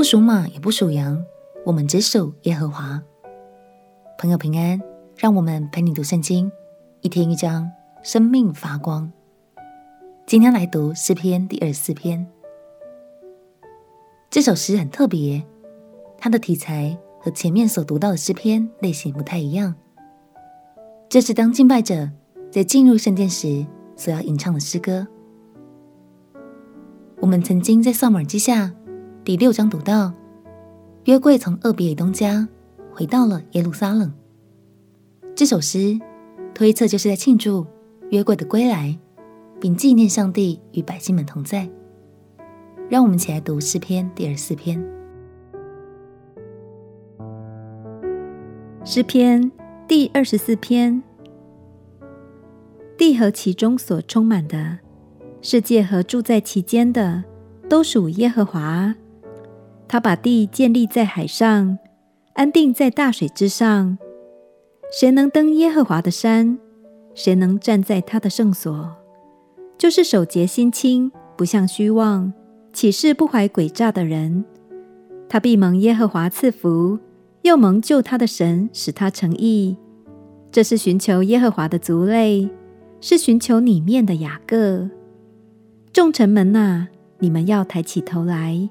不属马，也不属羊，我们只属耶和华。朋友平安，让我们陪你读圣经，一天一章，生命发光。今天来读诗篇第二十四篇。这首诗很特别，它的题材和前面所读到的诗篇类型不太一样。这是当敬拜者在进入圣殿时所要吟唱的诗歌。我们曾经在撒母耳记下第六章读到，约柜从俄别以东家回到了耶路撒冷。这首诗推测就是在庆祝约柜的归来，并纪念上帝与百姓们同在。让我们一起来读诗篇第二十四篇。诗篇第二十四篇：地和其中所充满的。世界和住在其间的，都属耶和华。他把地建立在海上，安定在大水之上。谁能登耶和华的山？谁能站在他的圣所？就是手洁心清，不向虚妄，起誓不怀诡诈的人。他必蒙耶和华赐福，又蒙救他的神使他成义。这是寻求耶和华的族类，是寻求里面的雅各。众臣门哪，你们要抬起头来；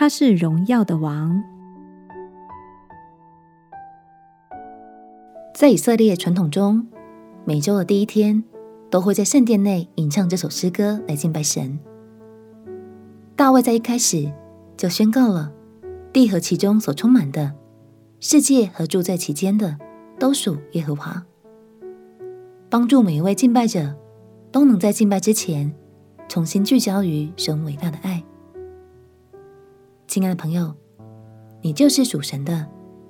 他是荣耀的王。在以色列传统中，每周的第一天都会在圣殿内吟唱这首诗歌来敬拜神。大卫在一开始就宣告了：地和其中所充满的，世界和住在其间的，都属耶和华。帮助每一位敬拜者。都能在敬拜之前重新聚焦于神伟大的爱。亲爱的朋友，你就是属神的，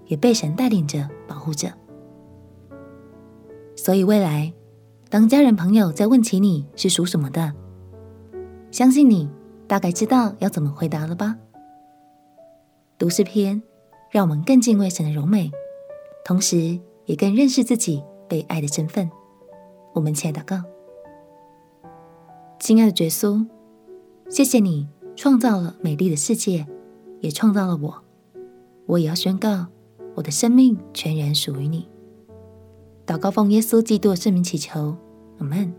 也被神带领着、保护着。所以未来，当家人朋友在问起你是属什么的，相信你大概知道要怎么回答了吧？读诗篇，让我们更敬畏神的荣美，同时也更认识自己被爱的身份。我们起来祷告。亲爱的耶稣，谢谢你创造了美丽的世界，也创造了我。我也要宣告，我的生命全然属于你。祷告奉耶稣基督的圣名祈求，阿门。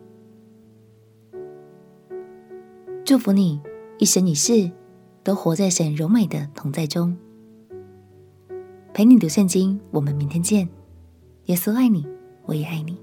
祝福你一生一世都活在神柔美的同在中。陪你读圣经，我们明天见。耶稣爱你，我也爱你。